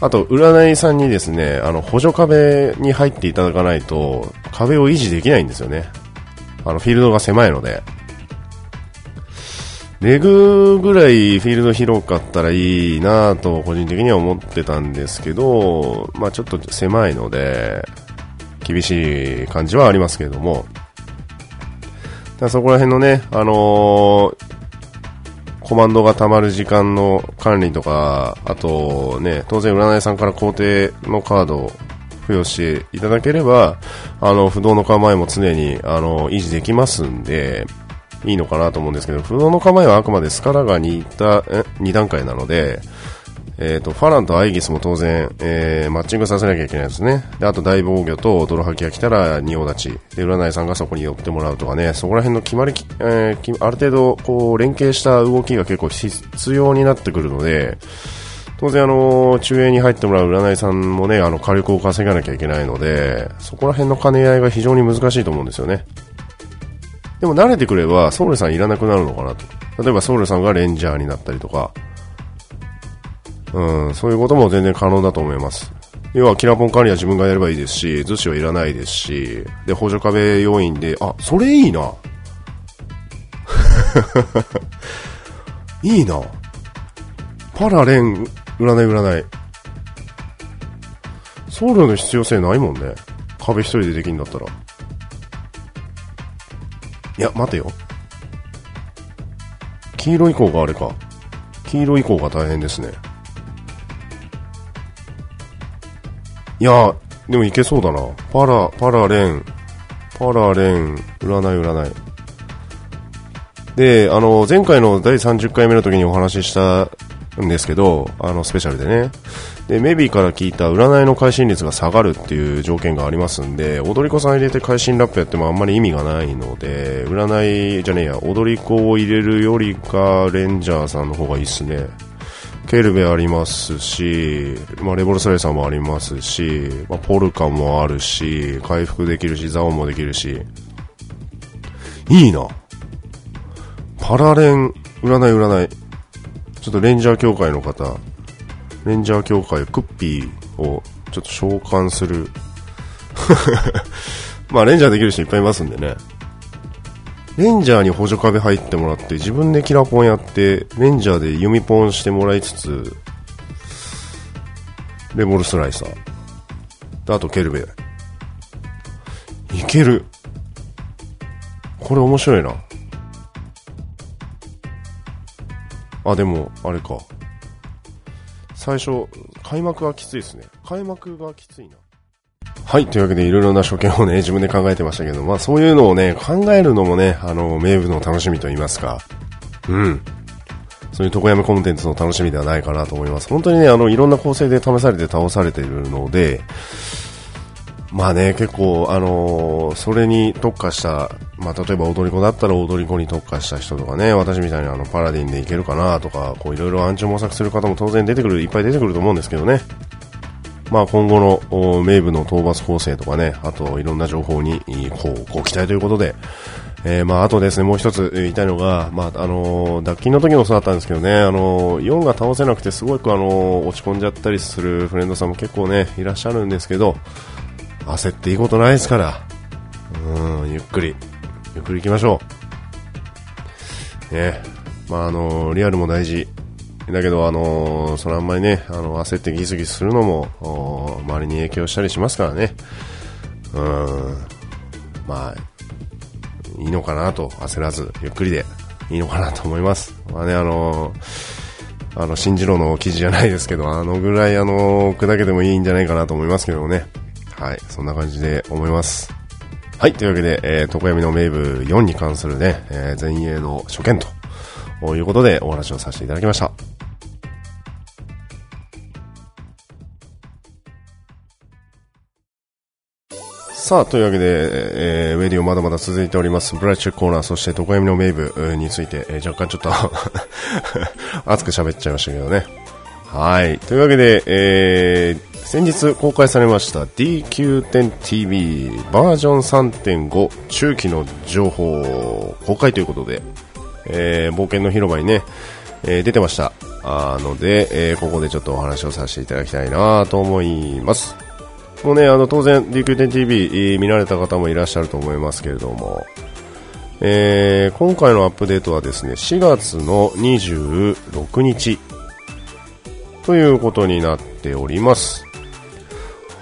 あ、あと、占いさんにですね、あの、補助壁に入っていただかないと、壁を維持できないんですよね。あの、フィールドが狭いので。レグぐらいフィールド広かったらいいなぁと個人的には思ってたんですけど、まあちょっと狭いので、厳しい感じはありますけれども、だそこら辺のね、あのー、コマンドが溜まる時間の管理とか、あとね、当然占いさんから工程のカードを付与していただければ、あの、不動の構えも常に、あの、維持できますんで、いいのかなと思うんですけど、不動の構えはあくまでスカラが 2, 2段階なので、えっ、と、ファランとアイギスも当然、えー、マッチングさせなきゃいけないですね。で、あと大防御と泥吐きが来たら仁王立ち。で、占いさんがそこに寄ってもらうとかね、そこら辺の決まりき、えー、ある程度、こう、連携した動きが結構必要になってくるので、当然あの、中営に入ってもらう占いさんもね、あの、火力を稼がなきゃいけないので、そこら辺の兼ね合いが非常に難しいと思うんですよね。でも慣れてくれば、ソウルさんいらなくなるのかなと。例えばソウルさんがレンジャーになったりとか、うん、そういうことも全然可能だと思います。要は、キラポン管理は自分がやればいいですし、図紙はいらないですし、で、補助壁要員で、あ、それいいな。いいな。パラレン、占い占い。ソウルの必要性ないもんね。壁一人でできるんだったら。いや、待てよ。黄色以降があれか。黄色以降が大変ですね。いや、でもいけそうだな。パラ、パラレン、パラレン、占い占い。で、あの、前回の第30回目の時にお話ししたんですけど、あの、スペシャルでね。で、メビーから聞いた占いの会心率が下がるっていう条件がありますんで、踊り子さん入れて会心ラップやってもあんまり意味がないので、占いじゃねえや、踊り子を入れるよりか、レンジャーさんの方がいいっすね。ケルベありますし、まあ、レボルスライサーもありますし、まあ、ポルカもあるし、回復できるし、ザオンもできるし。いいな。パラレン、占い占い。ちょっとレンジャー協会の方、レンジャー協会クッピーをちょっと召喚する。まあ、レンジャーできる人いっぱいいますんでね。レンジャーに補助壁入ってもらって、自分でキラポンやって、レンジャーで弓ポンしてもらいつつ、レボルスライサーで。あとケルベ。いける。これ面白いな。あ、でも、あれか。最初、開幕がきついですね。開幕がきついな。はい。というわけで、いろいろな所見をね、自分で考えてましたけど、まあそういうのをね、考えるのもね、あの、名部の楽しみと言いますか。うん。そういう床山コンテンツの楽しみではないかなと思います。本当にね、あの、いろんな構成で試されて倒されているので、まあね、結構、あのー、それに特化した、まあ例えば踊り子だったら踊り子に特化した人とかね、私みたいにあの、パラディンでいけるかなとか、こういろいろ暗中模索する方も当然出てくる、いっぱい出てくると思うんですけどね。まあ、今後の名部の討伐構成とかね、あといろんな情報にこうご期待ということで、えー、まあ、あとですね、もう一つ言いたいのが、まあ、あのー、脱菌の時もそうだったんですけどね、あのー、4が倒せなくてすごくあのー、落ち込んじゃったりするフレンドさんも結構ね、いらっしゃるんですけど、焦っていいことないですから、うん、ゆっくり、ゆっくり行きましょう。ね、まあ、あのリアルも大事、だけど、あのー、それあんまりね、あの、焦ってギスギスするのも、周りに影響したりしますからね。うん。まあ、いいのかなと、焦らず、ゆっくりでいいのかなと思います。まあね、あのー、あの、信じろの記事じゃないですけど、あのぐらい、あの、砕けてもいいんじゃないかなと思いますけどね。はい、そんな感じで思います。はい、というわけで、えー、床闇の名部4に関するね、えー、前衛の初見ということでお話をさせていただきました。さあ、というわけで、えー、ウェディオまだまだ続いております。ブライチェックコーナー、そして床闇の名部について、えー、若干ちょっと 熱く喋っちゃいましたけどね。はい。というわけで、えー、先日公開されました DQ10TV バージョン3.5中期の情報公開ということで、えー、冒険の広場にね、えー、出てました。あので、えー、ここでちょっとお話をさせていただきたいなと思います。もうね、あの、当然、DQ10TV、見られた方もいらっしゃると思いますけれども、えー、今回のアップデートはですね、4月の26日、ということになっております。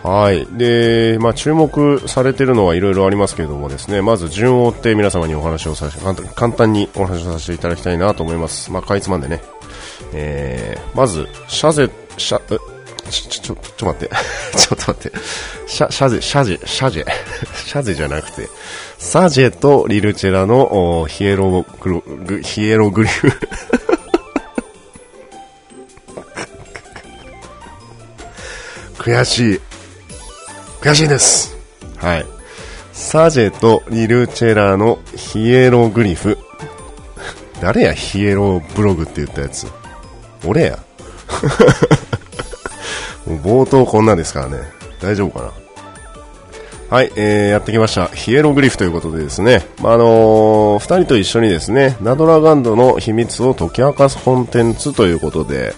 はい。で、まあ、注目されているのはいろいろありますけれどもですね、まず順を追って皆様にお話をさせ、簡単にお話をさせていただきたいなと思います。まあ、かいつまんでね。えー、まず、シャゼ、シャ、ちょ、ちょ、ちょ、待って。ちょっと待って。シャ、シャゼ、シャジ、シャジ。シャゼじゃなくて、サジェとリルチェラのヒエログロ、ヒエログリフ 悔しい。悔しいです。はい。サジェとリルチェラのヒエログリフ。誰や、ヒエロブログって言ったやつ。俺や。冒頭こんなですからね。大丈夫かな。はい、えー、やってきました。ヒエログリフということでですね、まあ、あのー、二人と一緒にですね、ナドラガンドの秘密を解き明かすコンテンツということで、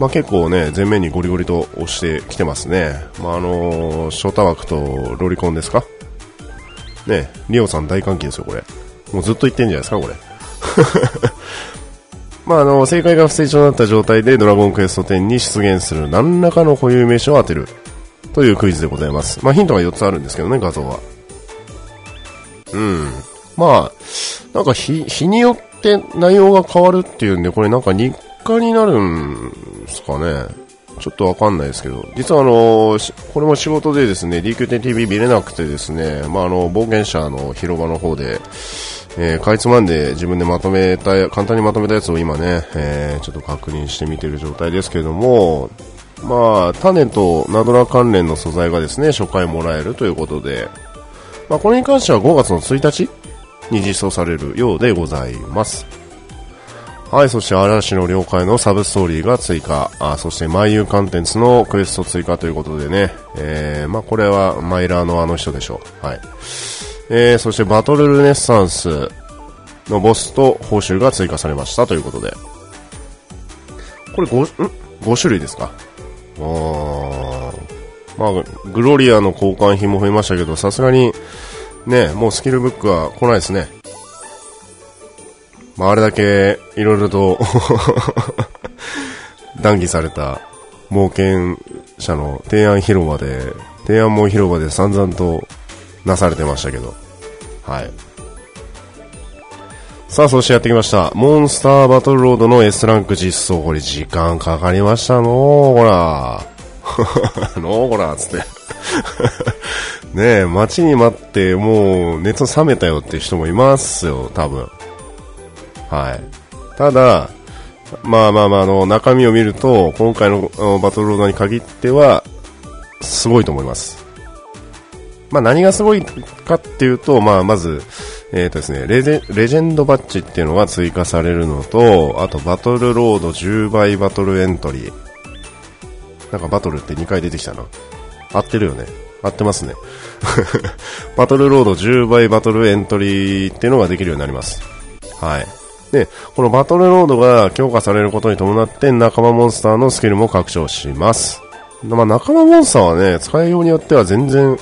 まあ、結構ね、前面にゴリゴリと押してきてますね。まあ、あのー、ショータ枠とロリコンですか？ね、リオさん大歓喜ですよ、これ。もうずっと言ってんじゃないですか、これ。まあ、あの、正解が不正常になった状態でドラゴンクエスト10に出現する何らかの固有名詞を当てるというクイズでございます。まあ、ヒントが4つあるんですけどね、画像は。うん。まあ、なんか日、日によって内容が変わるっていうんで、これなんか日課になるんすかね。ちょっとわかんないですけど、実はあの、これも仕事でですね、DQ10TV 見れなくてですね、まあ、あの、冒険者の広場の方で、えー、かいつまんで自分でまとめた、簡単にまとめたやつを今ね、えー、ちょっと確認してみている状態ですけれども、まあ、種とナドラ関連の素材がですね、初回もらえるということで、まあ、これに関しては5月の1日に実装されるようでございます。はい、そして嵐の了解のサブストーリーが追加、あそしてマイユーカンテンツのクエスト追加ということでね、えー、まあこれはマイラーのあの人でしょう。はい。えー、そしてバトルルネッサンスのボスと報酬が追加されましたということで。これ 5, ん？5種類ですか？あまあ、グロリアの交換品も増えましたけど、さすがに、ね、もうスキルブックは来ないですね。まあ、あれだけ、いろいろと 談義された、冒険者の提案広場で、提案門広場で散々となされてましたけど。はい。さあ、そしてやってきました。モンスターバトルロードの S ランク実装。これ時間かかりましたのー、ほら。のー、ほら、つって ねえ、待ちに待って、もう熱冷めたよって人もいますよ、多分。はい。ただ、まあまあまあ、あの、中身を見ると、今回のバトルロードに限っては、すごいと思います。まあ何がすごいかっていうと、まあまず、え、ー、とですねレジェ、レジェンドバッジっていうのが追加されるのと、あとバトルロード10倍バトルエントリー。なんかバトルって2回出てきたな。合ってるよね。合ってますね。バトルロード10倍バトルエントリーっていうのができるようになります。はい。で、このバトルロードが強化されることに伴って仲間モンスターのスキルも拡張します。まあ、仲間モンスターはね、使いようによっては全然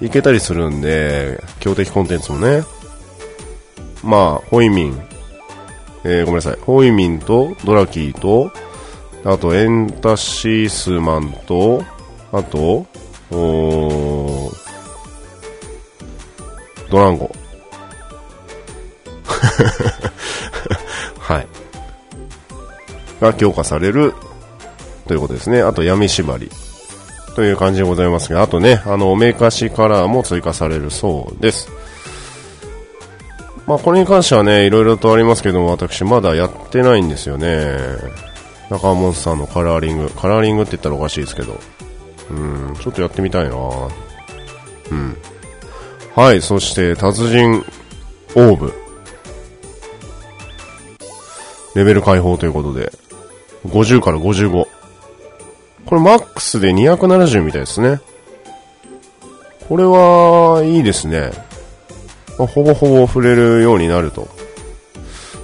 いけたりするんで、強敵コンテンツもね。まあ、ホイミン、えー、ごめんなさい、ホイミンとドラキーと、あとエンタシースマンと、あと、おドランゴ。はい。が強化されるということですね。あと闇縛りという感じでございますが、あとね、あの、メーカーシカラーも追加されるそうです。まあ、これに関してはね、いろいろとありますけども、私まだやってないんですよね。中川モンスターのカラーリング。カラーリングって言ったらおかしいですけど。うん、ちょっとやってみたいなうん。はい、そして、達人オーブ。レベル解放ということで、50から55。これマックスで270みたいですね。これはいいですね。まあ、ほぼほぼ触れるようになると。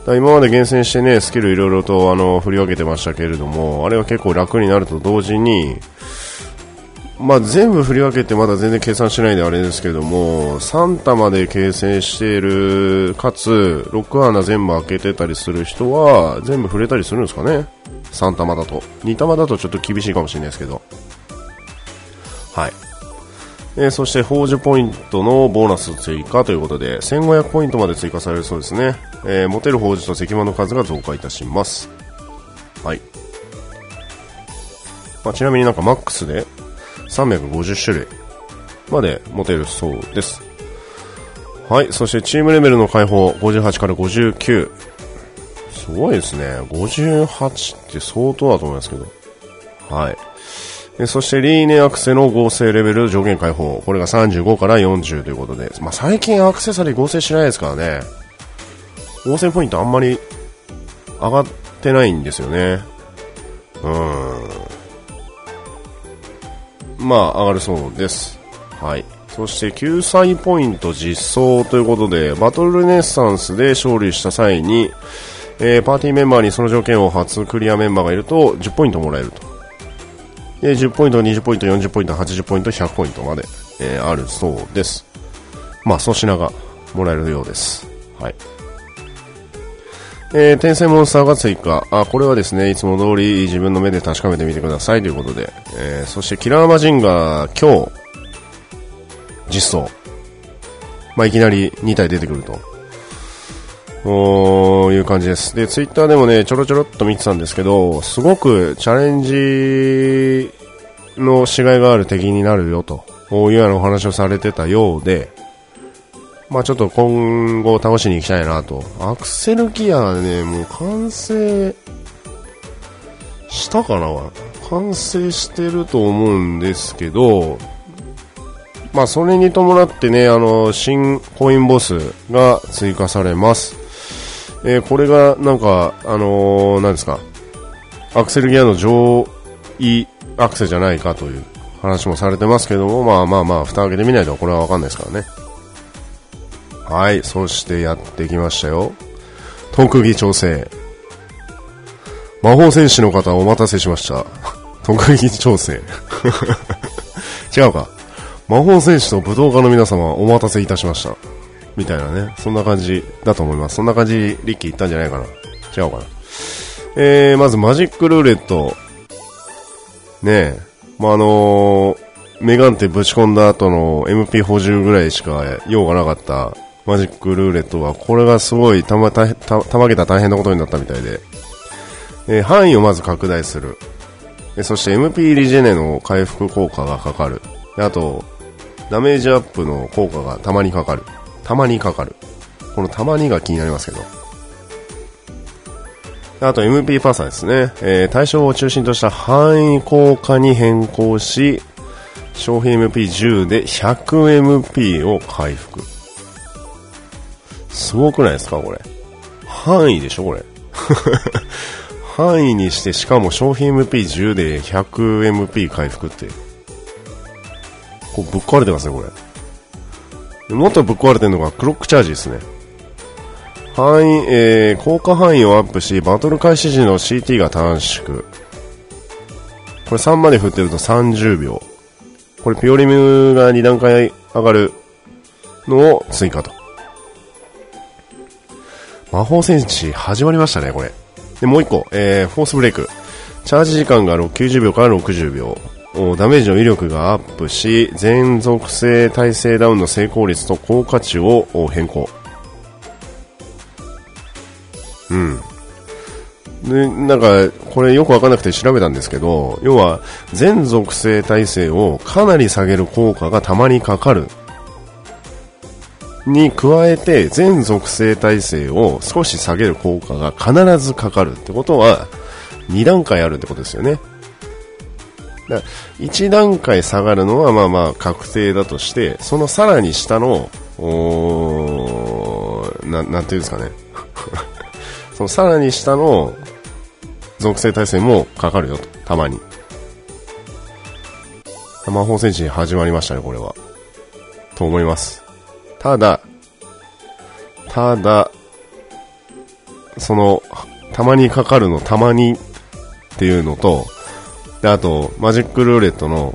今まで厳選してね、スキルいろいろとあの振り分けてましたけれども、あれは結構楽になると同時に、まあ、全部振り分けてまだ全然計算しないであれですけども、3玉で形成している、かつ、6穴全部開けてたりする人は、全部触れたりするんですかね ?3 玉だと。2玉だとちょっと厳しいかもしれないですけど。はい。えー、そして、宝珠ポイントのボーナス追加ということで、1500ポイントまで追加されるそうですね。えー、持てる宝珠と石間の数が増加いたします。はい。まあ、ちなみになんかマックスで350種類まで持てるそうです。はい、そしてチームレベルの解放58から59。すごいですね。58って相当だと思いますけど。はい。そしてリーネアクセの合成レベル上限解放。これが35から40ということで。まあ、最近アクセサリー合成しないですからね。合成ポイントあんまり上がってないんですよね。うーん。まあ、上がるそうです。はい。そして救済ポイント実装ということで、バトルネッサンスで勝利した際に、えー、パーティーメンバーにその条件を初クリアメンバーがいると10ポイントもらえると。で、10ポイント、20ポイント、40ポイント、80ポイント、100ポイントまで、えー、あるそうです。まあ、粗品がもらえるようです。はい。えー、転生モンスターが追加。あ、これはですね、いつも通り自分の目で確かめてみてくださいということで。えー、そしてキラーマジンが今日、実装。まあ、いきなり2体出てくると。おいう感じです。で、ツイッターでもね、ちょろちょろっと見てたんですけど、すごくチャレンジのしがいがある敵になるよと、いうようなお話をされてたようで、まあちょっと今後倒しに行きたいなと。アクセルギアね、もう完成したかな？完成してると思うんですけど、まあそれに伴ってね、あの、新コインボスが追加されます。えー、これがなんか、あのー、なんですか、アクセルギアの上位アクセじゃないかという話もされてますけども、まあまあまあ、蓋開けてみないとこれはわかんないですからね。はい、そしてやってきましたよ。特技調整。魔法戦士の方お待たせしました。特技調整。違うか。魔法戦士と武道家の皆様お待たせいたしました。みたいなね、そんな感じだと思います。そんな感じ、リッキー言ったんじゃないかな。違うかな。えー、まずマジックルーレット。ねえ、まあ、あのー、メガンテぶち込んだ後の MP 補充ぐらいしか用がなかったマジックルーレットは、これがすごいたま、た、た、たまげた大変なことになったみたいで、えー、範囲をまず拡大する。えそして MP リジェネの回復効果がかかる。あと、ダメージアップの効果がたまにかかる。たまにかかる。このたまにが気になりますけど。あと MP パーサーですね。えー、対象を中心とした範囲効果に変更し、消費 MP10 で 100MP を回復。すごくないですかこれ。範囲でしょこれ。範囲にしてしかも消費 MP10 で 100MP 回復って。こうぶっ壊れてますねこれ。もっとぶっ壊れてるのがクロックチャージですね。範囲、えー、効果範囲をアップし、バトル開始時の CT が短縮。これ3まで振ってると30秒。これピオリムが2段階上がるのを追加と。魔法戦士始まりましたね、これ。で、もう一個、えー、フォースブレイク。チャージ時間が90秒から60秒。ダメージの威力がアップし、全属性耐性ダウンの成功率と効果値を変更。うん。で、なんか、これよくわかんなくて調べたんですけど、要は、全属性耐性をかなり下げる効果がたまにかかる。に加えて、全属性耐性を少し下げる効果が必ずかかるってことは、2段階あるってことですよね。だ1段階下がるのはまあまあ確定だとして、そのさらに下の、おななんていうんですかね。そのさらに下の属性耐性もかかるよと、たまに。魔法戦士始まりましたね、これは。と思います。ただ、ただ、その、たまにかかるのたまにっていうのと、で、あと、マジックルーレットの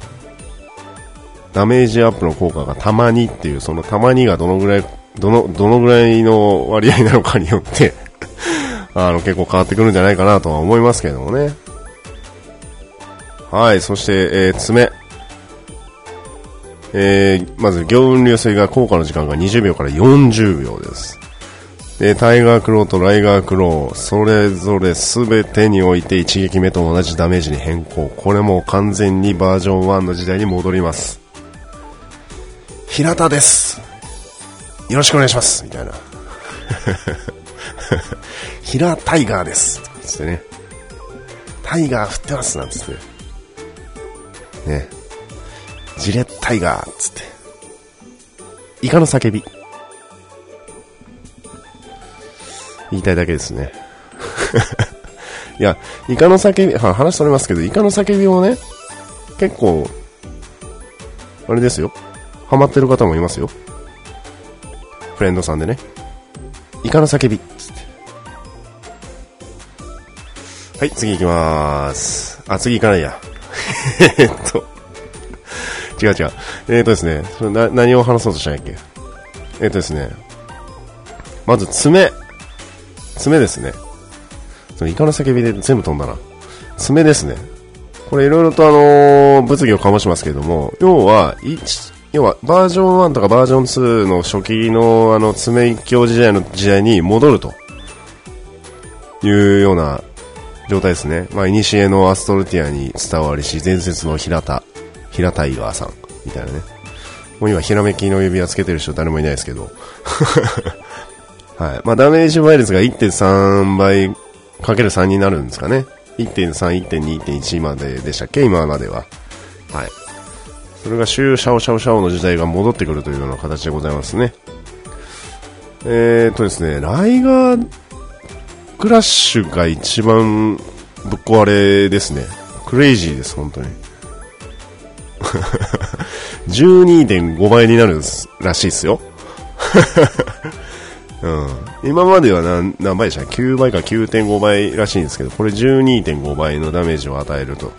ダメージアップの効果がたまにっていう、そのたまにがどのぐらい、どの、どのぐらいの割合なのかによって あの、結構変わってくるんじゃないかなとは思いますけどもね。はい、そして、えー、爪。えー、まず、行運流水が効果の時間が20秒から40秒です。で、タイガークローとライガークロー、それぞれ全てにおいて一撃目と同じダメージに変更。これも完全にバージョン1の時代に戻ります。平田です。よろしくお願いします。みたいな。平タイガーです。つってね。タイガー振ってます。なんつって。ね。ジレッタイガーっつって。イカの叫び。言いたいだけですね。いや、イカの叫び、は話されますけど、イカの叫びをね、結構、あれですよ。ハマってる方もいますよ。フレンドさんでね。イカの叫び。はい、次行きまーす。あ、次行かないや。えっと。違う違う。えっ、とですね、それな何を話そうとしたんやっけ？えっ、とですね、まず爪。爪ですね。そのイカの叫びで全部飛んだな。爪ですね。これいろいろとあのー、物議を醸しますけれども、要は、要は、バージョン1とかバージョン2の初期のあの、爪一強時代の時代に戻ると。いうような状態ですね。まあ、いにしえのアストルティアに伝わりし、伝説の平田、平タイガーさん、みたいなね。もう今、ひらめきの指輪つけてる人誰もいないですけど。はい。まあ、ダメージ倍率が1.3倍かける3になるんですかね。1.3、1.2、1.1まででしたっけ？今までは。はい。それがシューシャオシャオシャオの時代が戻ってくるというような形でございますね。えーとですね、ライガークラッシュが一番ぶっ壊れですね。クレイジーです、本当に。12.5倍になるらしいですよ。うん、今までは何何倍でした ?9 倍か9.5倍らしいんですけど、これ12.5倍のダメージを与えると。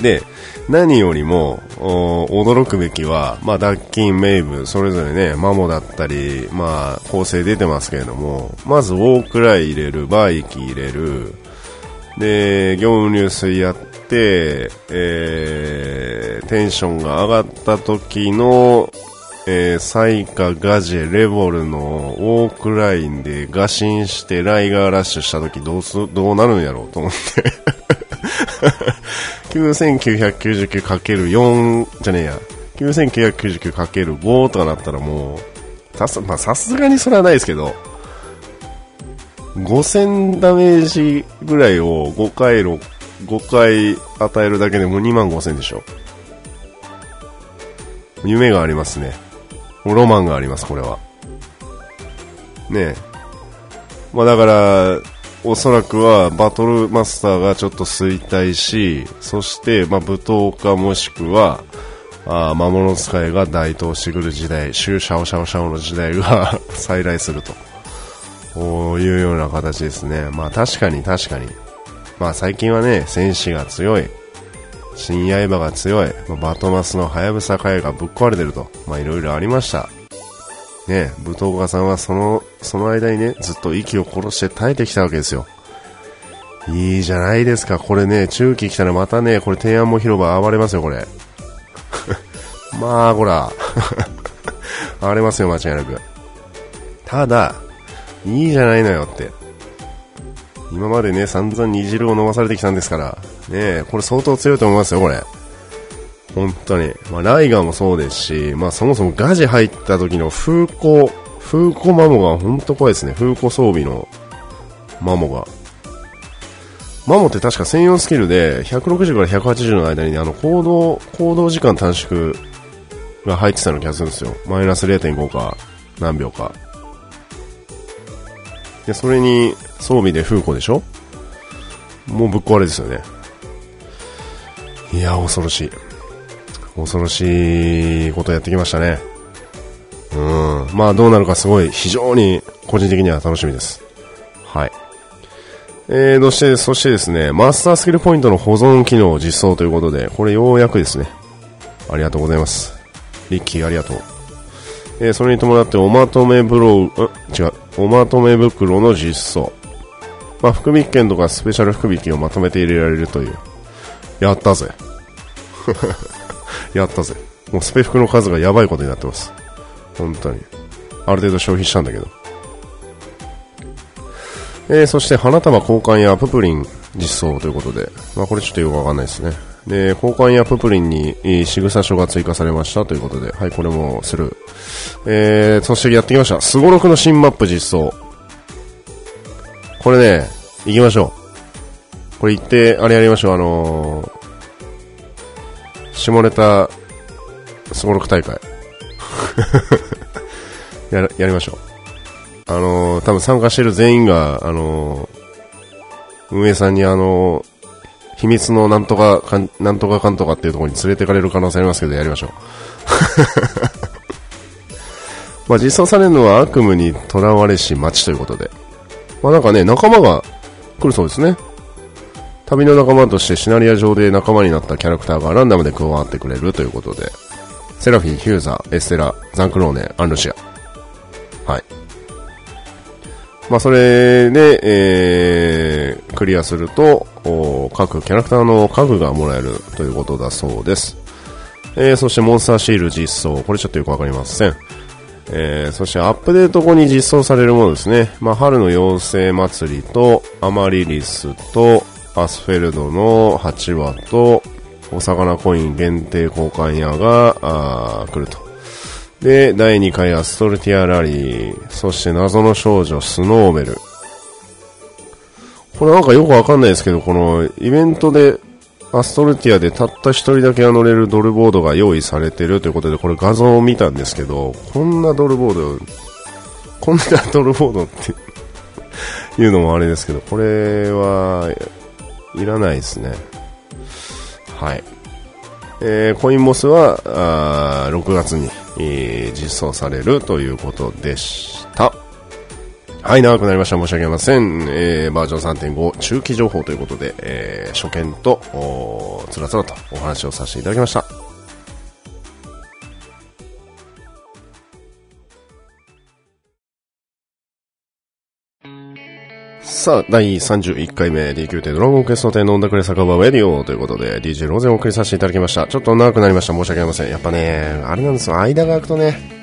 で、何よりも、驚くべきは、まあ、ダッキン、メイブ、それぞれね、マモだったり、まあ、構成出てますけれども、まずウォークライ入れる、バイキ入れる、で、業務入水やって、えー、テンションが上がった時の、えー、サイカ、ガジェ、レボルのウォークラインでガシンしてライガーラッシュした時どうす、どうなるんやろうと思って 9999×4 じゃねえや。9999×5 とかなったらもう、さす、まあ、さすがにそれはないですけど、5000ダメージぐらいを5回、5回与えるだけでもう2万5000でしょ。夢がありますね。ロマンがあります、これは。ねえ。まあだから、おそらくはバトルマスターがちょっと衰退し、そして、まあ、舞踏家もしくは、あ魔物使いが台頭してくる時代、シューシャオシャオシャオの時代が 再来すると。こういうような形ですね。まあ確かに確かに。まあ最近はね、戦士が強い。新刃が強い。まあ、バトマスのハヤブサ海がぶっ壊れてると。まあいろいろありました。ね、舞踏家さんはその、その間にね、ずっと息を殺して耐えてきたわけですよ。いいじゃないですか。これね、中期来たらまたね、これ天安門広場暴れますよ、これ。まあ、ほら。暴れますよ、間違いなく。ただ、いいじゃないのよって。今までね、散々煮汁を飲まされてきたんですから。ねこれ相当強いと思いますよ、これ。本当に。まあ、ライガーもそうですし、まあ、そもそもガジ入った時の風光、風光マモが本当怖いですね。風光装備のマモが。マモって確か専用スキルで、160から180の間に、ね、あの、行動、行動時間短縮が入ってたような気がするんですよ。マイナス0.5か、何秒か。で、それに装備で風光でしょ？もうぶっ壊れですよね。いや、恐ろしい。恐ろしいことやってきましたね。うん。まあどうなるかすごい、非常に個人的には楽しみです。はい。えー、そして、そしてですね、マスタースキルポイントの保存機能実装ということで、これようやくですね。ありがとうございます。リッキーありがとう。えー、それに伴っておまとめブロー、違う、おまとめ袋の実装。まあ、福引券とかスペシャル福引をまとめて入れられるという。やったぜ。やったぜ。もうスペ服の数がやばいことになってます。本当に。ある程度消費したんだけど。えー、そして花束交換やププリン実装ということで、まあこれちょっとよくわかんないですね。で、交換やププリンに仕草書が追加されましたということで、はい、これもする。えー、そしてやってきました。スゴロクの新マップ実装。これね、行きましょう。これ行って、あれやりましょう。あのー、下ネタ、すごろく大会。や、やりましょう。あのー、多分参加してる全員が、あのー、運営さんにあの、秘密のなんとかかん、なんとかかんとかっていうところに連れてかれる可能性ありますけど、やりましょう。まあ実装されるのは悪夢に囚われし街ということで。まあなんかね、仲間が来るそうですね。旅の仲間としてシナリア上で仲間になったキャラクターがランダムで加わってくれるということで、セラフィー、ヒューザー、エステラ、ザンクローネ、アンルシア。はい。まあ、それで、えー、クリアすると、各キャラクターの家具がもらえるということだそうです。えー、そしてモンスターシール実装。これちょっとよくわかりません。えー、そしてアップデート後に実装されるものですね。まあ、春の妖精祭りと、アマリリスと、アスフェルドの8話と、お魚コイン限定交換屋が、あ来ると。で、第2回アストルティアラリー、そして謎の少女スノーベル。これなんかよくわかんないですけど、このイベントでアストルティアでたった一人だけ乗れるドルボードが用意されてるということで、これ画像を見たんですけど、こんなドルボード、こんなドルボードっていうのもあれですけど、これはいらないですね。はい。えー、コインボスは、あ6月に、えー、実装されるということでし。はい、長くなりました。申し訳ありません。えー、バージョン3.5中期情報ということで、えー、初見と、おつらつらとお話をさせていただきました。さあ、第31回目 D9 店ドラゴンクエスト店飲んだくれ酒場ウェディオということで DJ ローゼンお送りさせていただきました。ちょっと長くなりました。申し訳ありません。やっぱね、あれなんですよ。間が空くとね、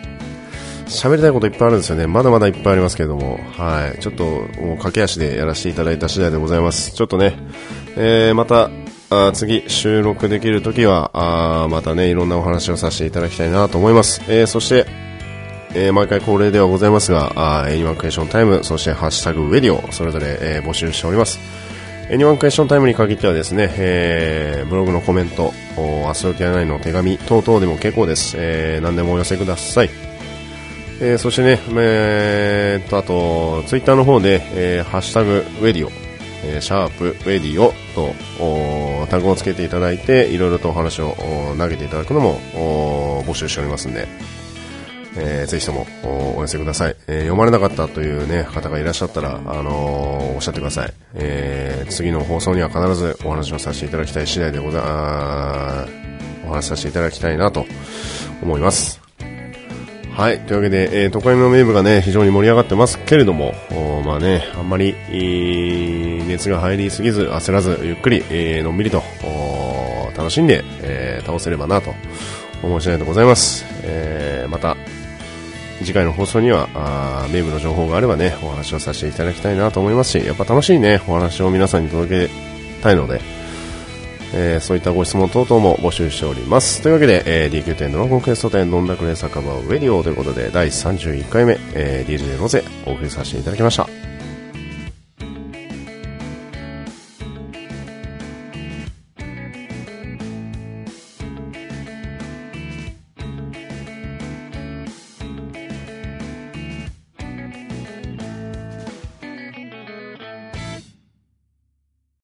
喋りたいこといっぱいあるんですよね。まだまだいっぱいありますけれども。はい。ちょっと、もう駆け足でやらせていただいた次第でございます。ちょっとね、えー、また、あ次、収録できるときは、あまたね、いろんなお話をさせていただきたいなと思います。えー、そして、えー、毎回恒例ではございますが、あ Anyone Question Time、そしてハッシュタグウェディオ、それぞれ、えー、募集しております。 Anyone Question Time に限ってはですね、えー、ブログのコメント、アストルティア内の手紙等々でも結構です。えー、何でもお寄せください。えー、そしてね、えー、と、あと、ツイッターの方で、えー、ハッシュタグウェディオ、えー、シャープウェディオと、タグをつけていただいて、いろいろとお話を投げていただくのも募集しておりますんで、えー、ぜひともお寄せください、えー、読まれなかったというね、方がいらっしゃったら、あのー、おっしゃってください。えー、次の放送には必ずお話をさせていただきたい次第でござ、あお話させていただきたいなと思います。はい。というわけで、えー、都会の名部がね、非常に盛り上がってますけれども、まあね、あんまり、熱が入りすぎず、焦らず、ゆっくり、えー、のんびりと、楽しんで、えー、倒せればなと思う次第でございます。えー、また、次回の放送には、あ名部の情報があればね、お話をさせていただきたいなと思いますし、やっぱ楽しいね、お話を皆さんに届けたいので、えー、そういったご質問等々も募集しております。というわけで、えー、DQ 店ドラゴンクエスト店飲んだくれ酒場ウェディオということで、第31回目、えー、DJ ロゼお送りさせていただきました。